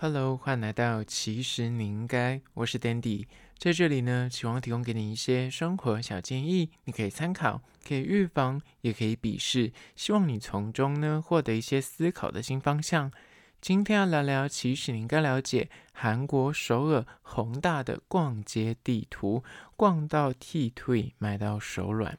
Hello，欢迎来到其实你应该，我是 Dandy，在这里呢，希望提供给你一些生活小建议，你可以参考，可以预防，也可以鄙视，希望你从中呢获得一些思考的新方向。今天要聊聊，其实你应该了解韩国首尔宏大的逛街地图，逛到剃腿，买到手软。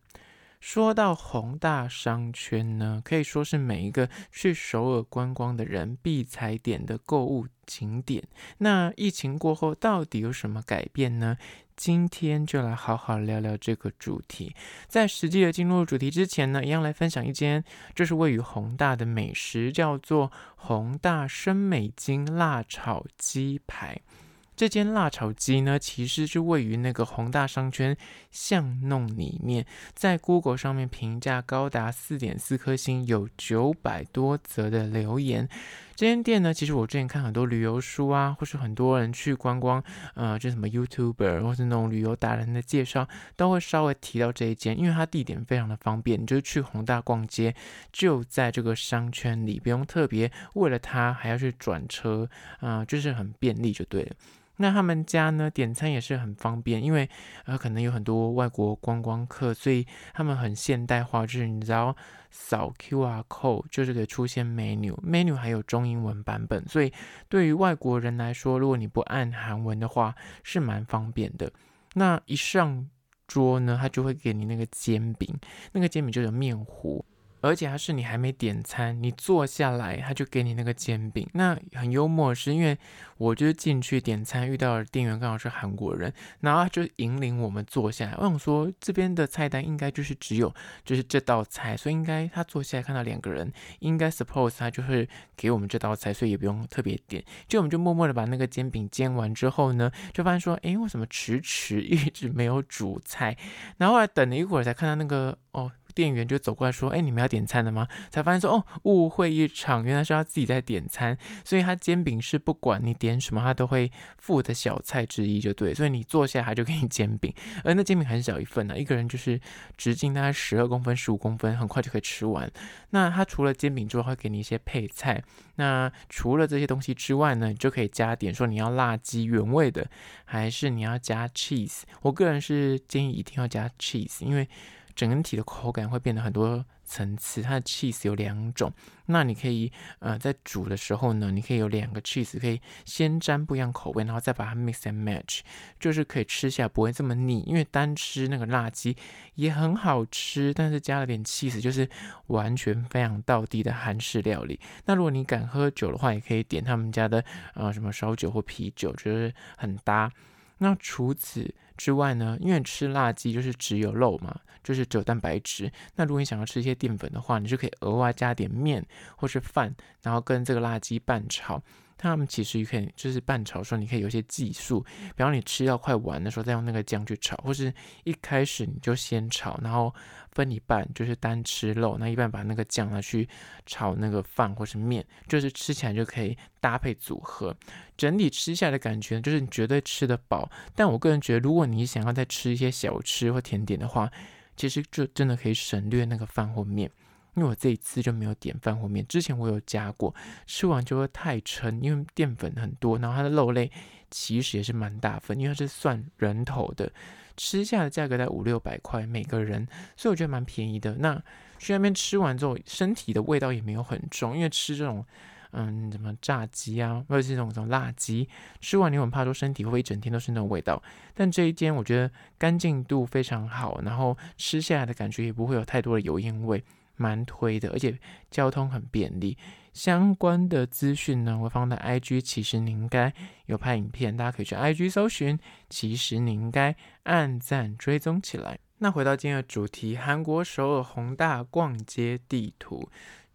说到弘大商圈呢，可以说是每一个去首尔观光的人必踩点的购物景点。那疫情过后到底有什么改变呢？今天就来好好聊聊这个主题。在实际的进入主题之前呢，一样来分享一间就是位于弘大的美食，叫做弘大生美津辣炒鸡排。这间辣炒鸡呢，其实是位于那个宏大商圈巷弄里面，在 Google 上面评价高达四点四颗星，有九百多则的留言。这间店呢，其实我之前看很多旅游书啊，或是很多人去观光，呃，就什么 YouTuber 或是那种旅游达人的介绍，都会稍微提到这一间，因为它地点非常的方便，你就是去宏大逛街，就在这个商圈里，不用特别为了它还要去转车，啊、就是很便利就对了。那他们家呢，点餐也是很方便，因为呃可能有很多外国观光客，所以他们很现代化，就是你只要扫 QR code 就是可以出现 menu，menu 还有中英文版本，所以对于外国人来说，如果你不按韩文的话，是蛮方便的。那一上桌呢，他就会给你那个煎饼，那个煎饼就有面糊。而且还是你还没点餐，你坐下来他就给你那个煎饼。那很幽默是因为我就是进去点餐，遇到的店员刚好是韩国人，然后他就引领我们坐下来。我想说这边的菜单应该就是只有就是这道菜，所以应该他坐下来看到两个人，应该 suppose 他就会给我们这道菜，所以也不用特别点。就我们就默默的把那个煎饼煎完之后呢，就发现说，诶，为什么迟迟一直没有主菜？然后后来等了一会儿才看到那个哦。店员就走过来说：“哎，你们要点餐的吗？”才发现说：“哦，误会一场，原来是他自己在点餐。所以他煎饼是不管你点什么，他都会附的小菜之一，就对。所以你坐下，他就给你煎饼。而那煎饼很小一份呢，一个人就是直径大概十二公分、十五公分，很快就可以吃完。那他除了煎饼之外，会给你一些配菜。那除了这些东西之外呢，你就可以加点说你要辣鸡原味的，还是你要加 cheese。我个人是建议一定要加 cheese，因为。整体的口感会变得很多层次，它的 cheese 有两种，那你可以呃在煮的时候呢，你可以有两个 cheese，可以先沾不一样口味，然后再把它 mix and match，就是可以吃起来不会这么腻。因为单吃那个辣鸡也很好吃，但是加了点 cheese，就是完全非常道地的韩式料理。那如果你敢喝酒的话，也可以点他们家的呃什么烧酒或啤酒，就是很搭。那除此之外呢，因为吃辣鸡就是只有肉嘛，就是只有蛋白质。那如果你想要吃一些淀粉的话，你就可以额外加点面或是饭，然后跟这个辣鸡拌炒。他们其实也可以，就是拌炒的时候，你可以有一些技术，比方你吃到快完的时候，再用那个酱去炒，或是一开始你就先炒，然后分一半，就是单吃肉，那一半把那个酱拿去炒那个饭或是面，就是吃起来就可以搭配组合，整体吃下来的感觉就是你绝对吃得饱。但我个人觉得，如果你想要再吃一些小吃或甜点的话，其实就真的可以省略那个饭或面。因为我这一次就没有点饭或面，之前我有加过，吃完就会太撑，因为淀粉很多，然后它的肉类其实也是蛮大份，因为它是算人头的，吃下的价格在五六百块每个人，所以我觉得蛮便宜的。那去那边吃完之后，身体的味道也没有很重，因为吃这种嗯什么炸鸡啊，或者是这种什么辣鸡，吃完你很怕说身体会一整天都是那种味道。但这一间我觉得干净度非常好，然后吃下来的感觉也不会有太多的油烟味。蛮推的，而且交通很便利。相关的资讯呢，我放在 IG，其实你应该有拍影片，大家可以去 IG 搜寻。其实你应该按赞追踪起来。那回到今天的主题，韩国首尔宏大逛街地图。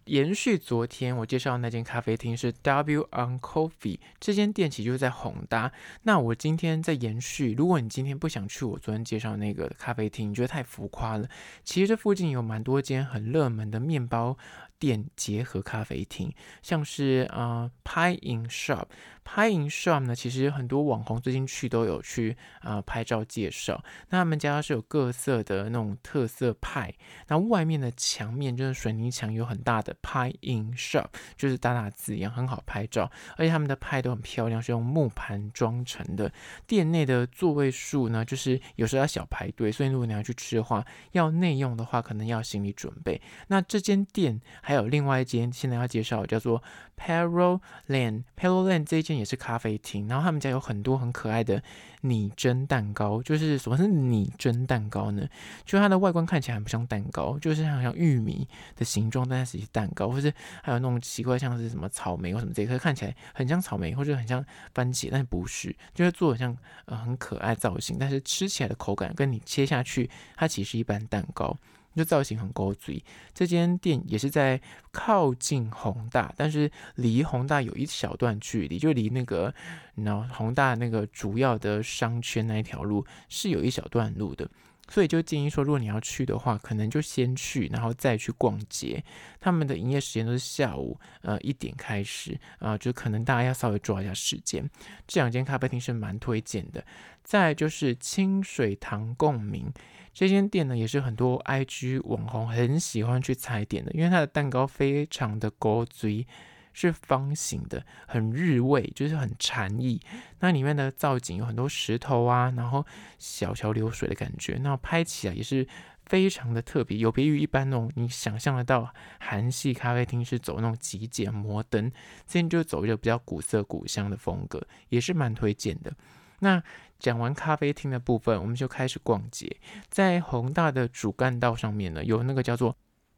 延续昨天我介绍的那间咖啡厅是 W on Coffee，这间店其实就是在哄搭。那我今天在延续，如果你今天不想去我昨天介绍那个咖啡厅，你觉得太浮夸了，其实这附近有蛮多间很热门的面包店结合咖啡厅，像是呃 Pie in Shop。Pie in Shop 呢，其实很多网红最近去都有去啊、拍照介绍。那他们家是有各色的那种特色派，那外面的墙面就是水泥墙，有很大的 Pie in Shop，就是大大字一样，很好拍照。而且他们的派都很漂亮，是用木盘装成的。店内的座位数呢，就是有时候要小排队，所以如果你要去吃的话，要内用的话，可能要心理准备。那这间店还有另外一间，现在要介绍叫做 Pearl Lane，Pearl Lane 这一间。也是咖啡厅，然后他们家有很多很可爱的拟真蛋糕。就是什么是拟真蛋糕呢？就它的外观看起来很不像蛋糕，就是好像玉米的形状，但是是蛋糕，或是还有那种奇怪像是什么草莓或什么这个，看起来很像草莓或者很像番茄，但是不是，就是做的像呃很可爱造型，但是吃起来的口感跟你切下去，它其实一般蛋糕。就造型很勾嘴，这间店也是在靠近宏大，但是离宏大有一小段距离，就离那个然后弘大那个主要的商圈那一条路是有一小段路的，所以就建议说，如果你要去的话，可能就先去，然后再去逛街。他们的营业时间都是下午呃一点开始啊、就可能大家要稍微抓一下时间。这两间咖啡厅是蛮推荐的。再就是清水堂共鸣。这间店呢，也是很多 IG 网红很喜欢去踩点的，因为它的蛋糕非常的古锥，是方形的，很日味，就是很禅意。那里面的造景有很多石头啊，然后小桥流水的感觉，那拍起来也是非常的特别，有别于一般那种你想象得到韩系咖啡厅是走那种极简摩登，这边就走一个比较古色古香的风格，也是蛮推荐的。那讲完咖啡厅的部分，我们就开始逛街。在宏大的主干道上面呢，有那个叫做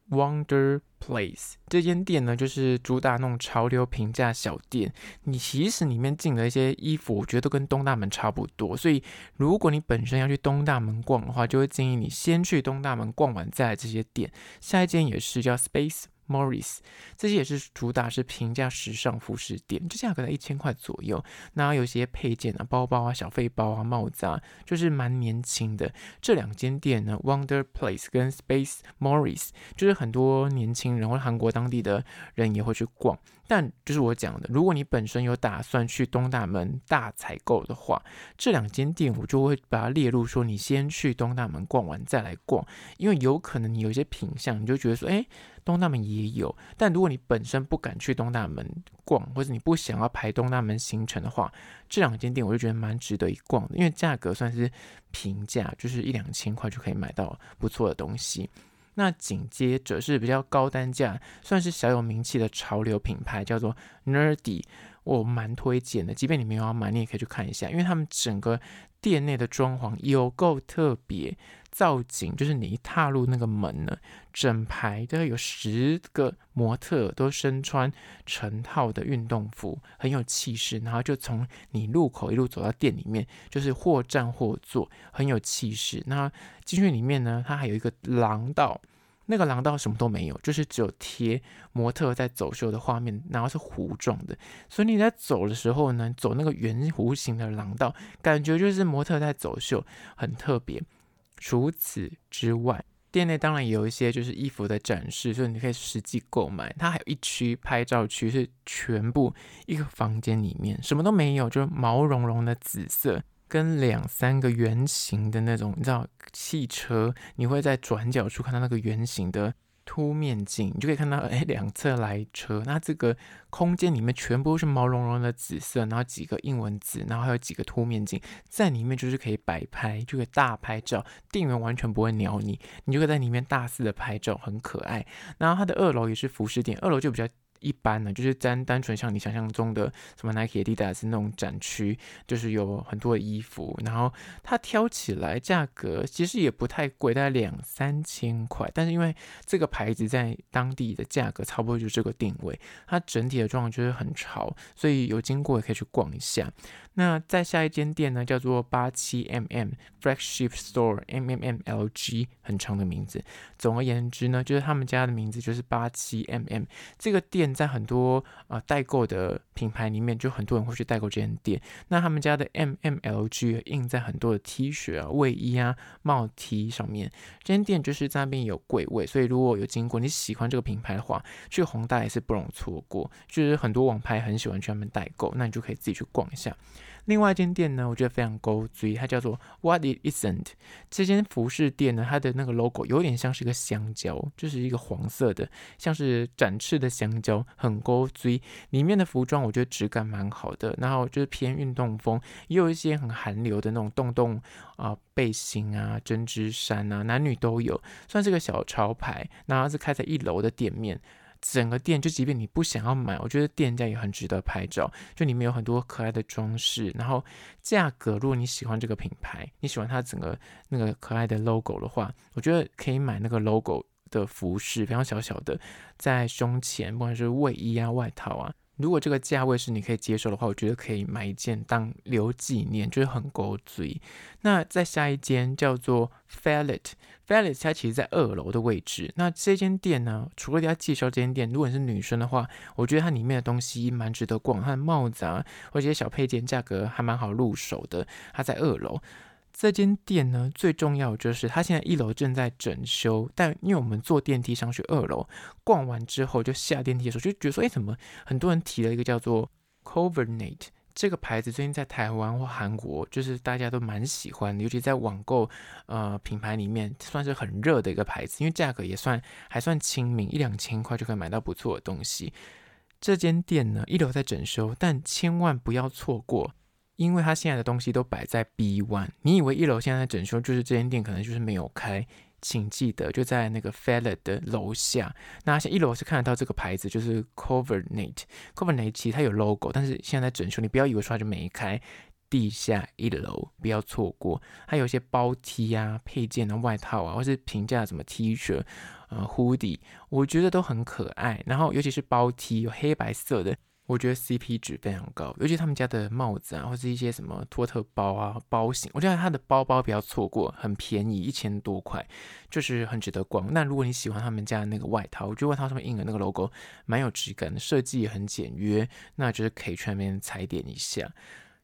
Wonder Place 这间店呢，就是主打那种潮流平价小店。你其实里面进的一些衣服，我觉得都跟东大门差不多。所以如果你本身要去东大门逛的话，就会建议你先去东大门逛完再来这些店。下一间也是叫 Space。Morris 这些也是主打是平价时尚服饰店，这价格在一千块左右。那有些配件啊，包包啊、小费包啊、帽子啊，就是蛮年轻的。这两间店呢，Wonder Place 跟 Space Morris，就是很多年轻人或韩国当地的人也会去逛。但就是我讲的，如果你本身有打算去东大门大采购的话，这两间店我就会把它列入说，你先去东大门逛完再来逛，因为有可能你有一些品相，你就觉得说，哎。东大门也有，但如果你本身不敢去东大门逛，或者你不想要排东大门行程的话，这两间店我就觉得蛮值得一逛的，因为价格算是平价，就是一两千块就可以买到不错的东西。那紧接着是比较高单价，算是小有名气的潮流品牌，叫做 Nerdy，我蛮推荐的。即便你没有要买，你也可以去看一下，因为他们整个店内的装潢有够特别。造景就是你一踏入那个门呢，整排都有十个模特都身穿成套的运动服，很有气势。然后就从你入口一路走到店里面，就是或站或坐，很有气势。那进去里面呢，它还有一个廊道，那个廊道什么都没有，就是只有贴模特在走秀的画面，然后是弧状的。所以你在走的时候呢，走那个圆弧形的廊道，感觉就是模特在走秀，很特别。除此之外，店内当然也有一些就是衣服的展示，所以你可以实际购买。它还有一区拍照区，是全部一个房间里面什么都没有，就是毛茸茸的紫色，跟两三个圆形的那种，你知道汽车，你会在转角处看到那个圆形的。凸面镜，你就可以看到，哎，两侧来车。那这个空间里面全部都是毛茸茸的紫色，然后几个英文字，然后还有几个凸面镜，在里面就是可以摆拍，就可以大拍照。店员完全不会鸟你，你就可以在里面大肆的拍照，很可爱。然后它的二楼也是服饰店，二楼就比较。一般呢，就是单单纯像你想象中的什么 Nike、Adidas 那种展区，就是有很多的衣服，然后它挑起来价格其实也不太贵，大概两三千块。但是因为这个牌子在当地的价格差不多就这个定位，它整体的状况就是很潮，所以有经过也可以去逛一下。那再下一间店呢，叫做八七 mm Flagship Store MMMLG，很长的名字。总而言之呢，就是他们家的名字就是八七 mm 这个店。现在很多啊代购的品牌里面，就很多人会去代购这间店。那他们家的 M M L G 印在很多的 T 恤啊、卫衣啊、帽 T 上面。这间店就是在那边有柜位，所以如果有经过你喜欢这个品牌的话，去宏大也是不容错过。就是很多网拍很喜欢去那边代购，那你就可以自己去逛一下。另外一间店呢，我觉得非常勾追，它叫做 What It Isn't。这间服饰店呢，它的那个 logo 有点像是一个香蕉，就是一个黄色的，像是展翅的香蕉，很勾追。里面的服装我觉得质感蛮好的，然后就是偏运动风，也有一些很韩流的那种洞洞啊、背心啊、针织衫啊，男女都有，算是个小潮牌。然后是开在一楼的店面。整个店就，即便你不想要买，我觉得店家也很值得拍照。就里面有很多可爱的装饰，然后价格，如果你喜欢这个品牌，你喜欢它整个那个可爱的 logo 的话，我觉得可以买那个 logo 的服饰，非常小小的，在胸前，不管是卫衣啊、外套啊。如果这个价位是你可以接受的话，我觉得可以买一件当留纪念，就是很勾嘴。那再下一间叫做 Fallet，Fallet 它其实在二楼的位置。那这间店呢，除了要介绍这间店，如果你是女生的话，我觉得它里面的东西蛮值得逛，它的帽子啊，或者一些小配件，价格还蛮好入手的。它在二楼。这间店呢，最重要就是它现在一楼正在整修，但因为我们坐电梯上去二楼，逛完之后就下电梯的时候就觉得说，哎，怎么很多人提了一个叫做 Covernet 这个牌子，最近在台湾或韩国就是大家都蛮喜欢的，尤其在网购呃品牌里面算是很热的一个牌子，因为价格也算还算亲民，一两千块就可以买到不错的东西。这间店呢，一楼在整修，但千万不要错过。因为他现在的东西都摆在 B one，你以为一楼现在在整修，就是这间店可能就是没有开，请记得就在那个 Fallet 的楼下。那像一楼是看得到这个牌子，就是 Covernet，Covernet 其实它有 logo，但是现在在整修，你不要以为说它就没开。地下一楼不要错过，还有一些包 T 啊、配件的外套啊，或是平价什么 T 恤、呃 hoodie，我觉得都很可爱。然后尤其是包 T，有黑白色的。我觉得 CP 值非常高，尤其他们家的帽子啊，或是一些什么托特包啊、包型，我觉得它的包包不要错过，很便宜，一千多块，就是很值得逛。那如果你喜欢他们家那个外套，我觉得外套上面印的那个 logo 蛮有质感的，设计也很简约，那就是可以去那边踩点一下。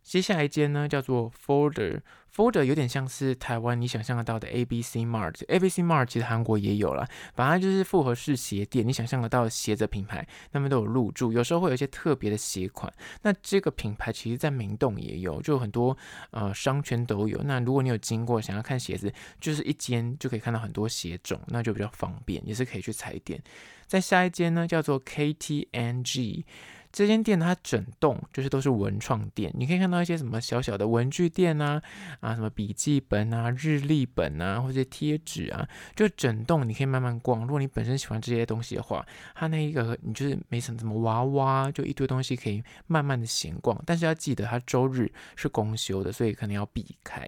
接下来一间呢，叫做 Folder，Folder 有点像是台湾你想象得到的 ABC Mart，ABC Mart 其实韩国也有啦，反正就是复合式鞋店，你想象得到的鞋子品牌，他们都有入驻，有时候会有一些特别的鞋款。那这个品牌其实在明洞也有，就很多呃商圈都有。那如果你有经过想要看鞋子，就是一间就可以看到很多鞋种，那就比较方便，也是可以去踩点。再下一间呢，叫做 KTNG。这间店它整栋就是都是文创店，你可以看到一些什么小小的文具店啊，啊什么笔记本啊、日历本啊，或者贴纸啊，就整栋你可以慢慢逛。如果你本身喜欢这些东西的话，它那一个你就是没什么什么娃娃，就一堆东西可以慢慢的闲逛。但是要记得它周日是公休的，所以可能要避开。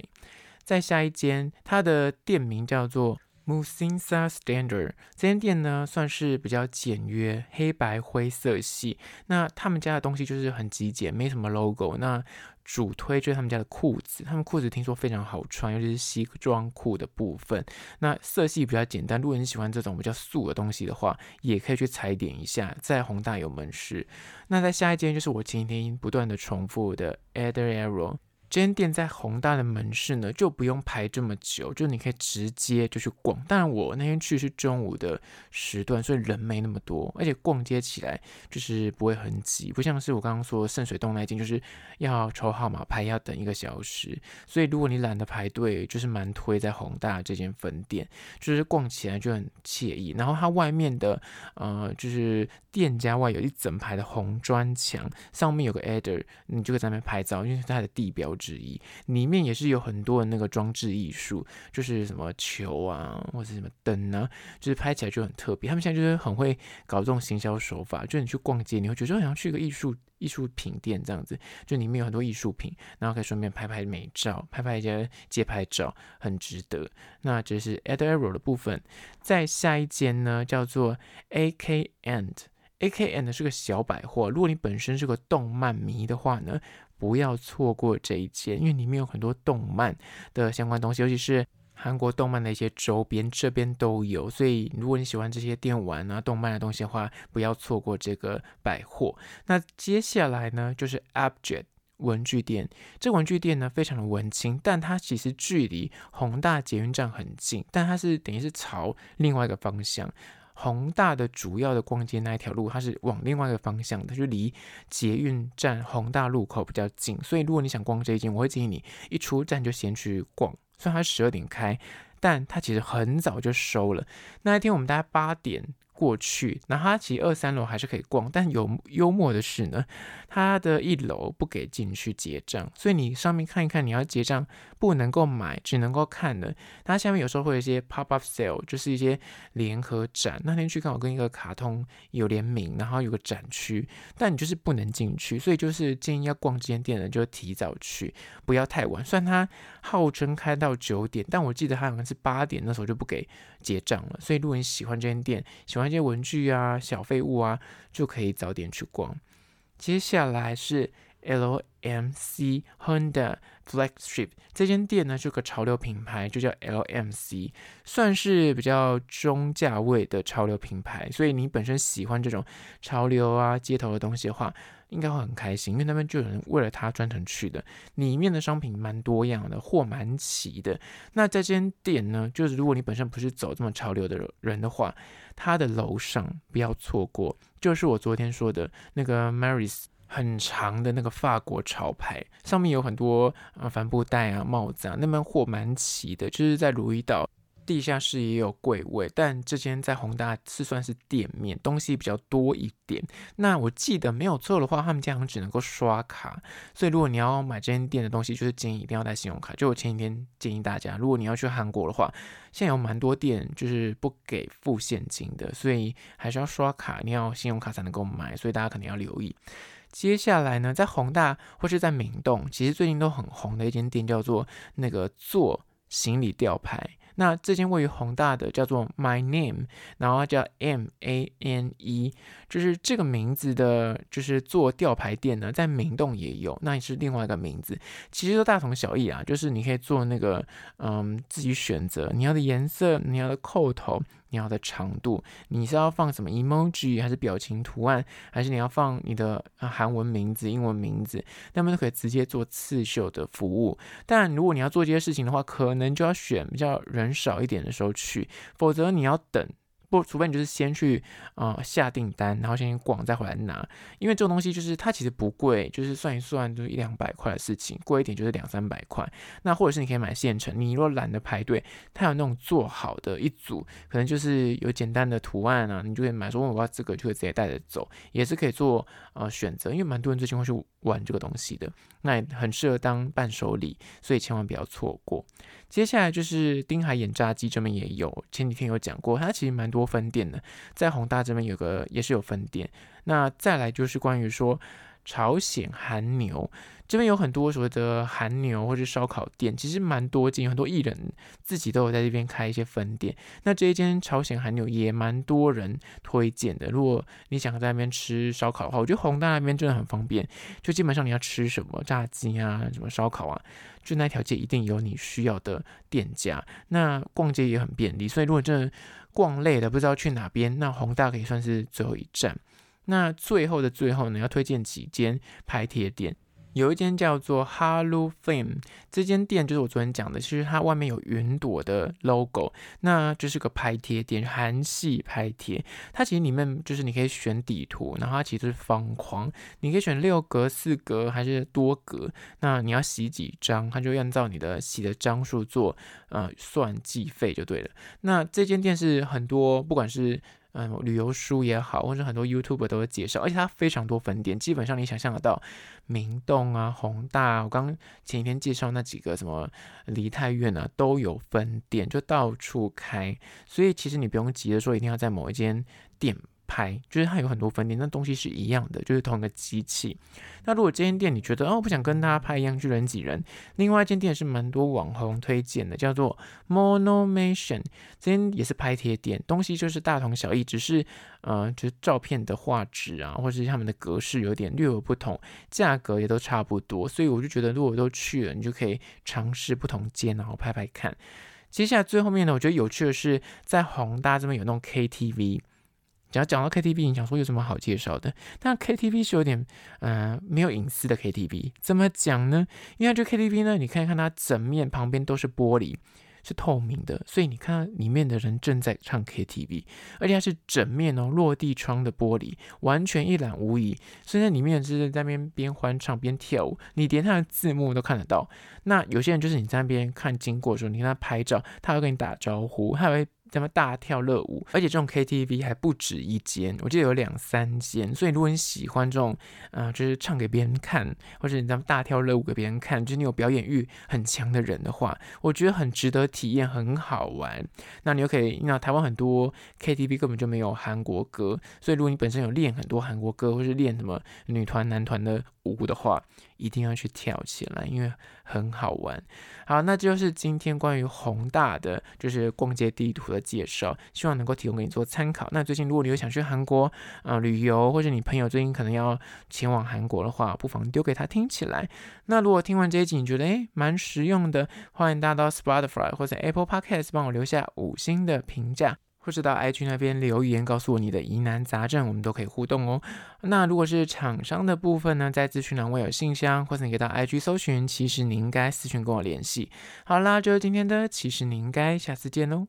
再下一间，它的店名叫做。Musinsa Standard 这间店呢，算是比较简约，黑白灰色系。那他们家的东西就是很极简，没什么 logo。那主推就是他们家的裤子，他们裤子听说非常好穿，尤其是西装裤的部分。那色系比较简单，如果你喜欢这种比较素的东西的话，也可以去踩点一下，在弘大有门市。那在下一间就是我今天不断的重复的 Eder-Ero。这间店在宏大的门市呢，就不用排这么久，就你可以直接就去逛。当然，我那天去是中午的时段，所以人没那么多，而且逛街起来就是不会很挤，不像是我刚刚说圣水洞那间，就是要抽号码牌要等一个小时。所以如果你懒得排队，就是蛮推在宏大这间分店，就是逛起来就很惬意。然后它外面的呃，就是店家外有一整排的红砖墙，上面有个 Eder，你就可以在那边拍照，因为是它的地标。之一，里面也是有很多的那个装置艺术，就是什么球啊，或者什么灯啊，就是拍起来就很特别。他们现在就是很会搞这种行销手法，就你去逛街，你会觉得好像去个艺术艺术品店这样子，就里面有很多艺术品，然后可以顺便拍拍美照，拍拍一些街拍照，很值得。那这是 Eder-Ero 的部分，在下一间呢叫做 A K End AK&，AK& 是个小百货。如果你本身是个动漫迷的话呢，不要错过这一间，因为里面有很多动漫的相关东西，尤其是韩国动漫的一些周边，这边都有。所以如果你喜欢这些电玩啊、动漫的东西的话，不要错过这个百货。那接下来呢，就是 Abject 文具店。这文具店呢，非常的文青，但它其实距离弘大捷运站很近，但它是等于是朝另外一个方向。宏大的主要的逛街那一条路，它是往另外一个方向它，就离捷运站宏大路口比较近。所以如果你想逛这一间，我会建议你一出站就先去逛。虽然它十二点开，但它其实很早就收了。那一天我们大概八点。过去，那它其实二三楼还是可以逛，但有幽默的是呢，它的一楼不给进去结账，所以你上面看一看，你要结账不能够买，只能够看的。它下面有时候会有一些 pop up sale，就是一些联合展。那天去看，我跟一个卡通有联名，然后有个展区，但你就是不能进去，所以就是建议要逛这间店的就提早去，不要太晚。虽然它号称开到九点，但我记得它好像是八点那时候就不给结账了。所以如果你喜欢这间店，喜欢。那些文具啊、小废物啊，就可以早点去逛。接下来是 LMC Honda Flagship 这间店呢，是个潮流品牌，就叫 LMC，算是比较中价位的潮流品牌。所以你本身喜欢这种潮流啊、街头的东西的话，应该会很开心，因为那边就有人为了它专程去的。里面的商品蛮多样的，货蛮齐的。那在这间店呢，就是如果你本身不是走这么潮流的人的话，它的楼上不要错过，就是我昨天说的那个 Maris 很长的那个法国潮牌，上面有很多啊帆布袋啊、帽子啊，那边货蛮齐的，就是在如意岛。地下室也有柜位，但这间在宏大是算是店面，东西比较多一点。那我记得没有错的话，他们这样只能够刷卡，所以如果你要买这间店的东西，就是建议一定要带信用卡。就我前几天建议大家，如果你要去韩国的话，现在有蛮多店就是不给付现金的，所以还是要刷卡，你要信用卡才能够买，所以大家肯定要留意。接下来呢，在宏大或是在明洞，其实最近都很红的一间店叫做那个做行李吊牌。那这间位于宏大的叫做 My Name，然后叫 M A N E，就是这个名字的，就是做吊牌店呢，在明洞也有，那也是另外一个名字，其实都大同小异啊，就是你可以做那个，嗯，自己选择你要的颜色，你要的扣头。你要的长度，你是要放什么 emoji 还是表情图案，还是你要放你的韩文名字、英文名字，那么都可以直接做刺绣的服务。但如果你要做这些事情的话，可能就要选比较人少一点的时候去，否则你要等。除非你就是先去啊、呃、下订单，然后先逛，再回来拿。因为这种东西就是它其实不贵，就是算一算就是一两百块的事情，贵一点就是两三百块。那或者是你可以买现成，你如果懒得排队，它有那种做好的一组，可能就是有简单的图案啊，你就可以买。说我要这个，就可以直接带着走，也是可以做呃选择。因为蛮多人最近会去玩这个东西的，那也很适合当伴手礼，所以千万不要错过。接下来就是丁海演炸鸡这边也有，前几天有讲过，它其实蛮多分店的，在宏大这边有个也是有分店。那再来就是关于说朝鲜韩牛。这边有很多所谓的韩牛或者烧烤店，其实蛮多间，很多艺人自己都有在这边开一些分店。那这一间朝鲜韩牛也蛮多人推荐的。如果你想在那边吃烧烤的话，我觉得宏大那边真的很方便，就基本上你要吃什么炸鸡啊、什么烧烤啊，就那条街一定有你需要的店家。那逛街也很便利，所以如果真的逛累了不知道去哪边，那宏大可以算是最后一站。那最后的最后呢，要推荐几间拍贴店。有一间叫做 Hello Film，这间店就是我昨天讲的，其实它外面有云朵的 logo，那就是个拍贴店，韩系拍贴。它其实里面就是你可以选底图，然后它其实是方框，你可以选六格、四格还是多格。那你要洗几张，它就按照你的洗的张数做呃算计费就对了。那这间店是很多，不管是嗯，旅游书也好，或者很多 YouTube 都会介绍，而且它非常多分店，基本上你想象得到，明洞啊、宏大啊，我刚前几天介绍那几个什么梨泰院啊，都有分店，就到处开，所以其实你不用急着说一定要在某一间店。拍就是它有很多分店，那东西是一样的，就是同一个机器。那如果这间店你觉得哦不想跟大家拍一样去人挤人，另外一间店是蛮多网红推荐的，叫做 Monomation，这间也是拍贴店，东西就是大同小异，只是呃就是照片的画质啊，或者是他们的格式有点略有不同，价格也都差不多，所以我就觉得如果都去了，你就可以尝试不同间然后拍拍看。接下来最后面呢，我觉得有趣的是在宏大这边有那种 KTV。只要讲到 KTV，你想说有什么好介绍的？但 KTV 是有点呃没有隐私的 KTV，怎么讲呢？因为这 KTV 呢，你看看它整面旁边都是玻璃。是透明的，所以你看到里面的人正在唱 KTV，而且它是整面哦落地窗的玻璃，完全一览无遗。所以在里面就是在那边边欢唱边跳舞，你连他的字幕都看得到。那有些人就是你在那边看经过的时候，你跟他拍照，他会跟你打招呼，他会。咱们大跳热舞，而且这种 KTV 还不止一间，我记得有两三间。所以如果你喜欢这种，呃，就是唱给别人看，或者你咱们大跳热舞给别人看，就是你有表演欲很强的人的话，我觉得很值得体验，很好玩。那你又可以，那台湾很多 KTV 根本就没有韩国歌，所以如果你本身有练很多韩国歌，或是练什么女团、男团的舞的话，一定要去跳起来，因为很好玩。好，那就是今天关于宏大的就是逛街地图的介绍，希望能够提供给你做参考。那最近如果你有想去韩国啊、旅游，或者你朋友最近可能要前往韩国的话，不妨丢给他听起来。那如果听完这一集你觉得诶蛮实用的，欢迎大家到 Spotify 或者 Apple Podcasts 帮我留下五星的评价。或者到 IG 那边留言，告诉我你的疑难杂症，我们都可以互动哦。那如果是厂商的部分呢，在资讯栏位有信箱，或者你可以到 IG 搜寻，其实你应该私讯跟我联系。好啦，就是今天的，其实你应该下次见喽。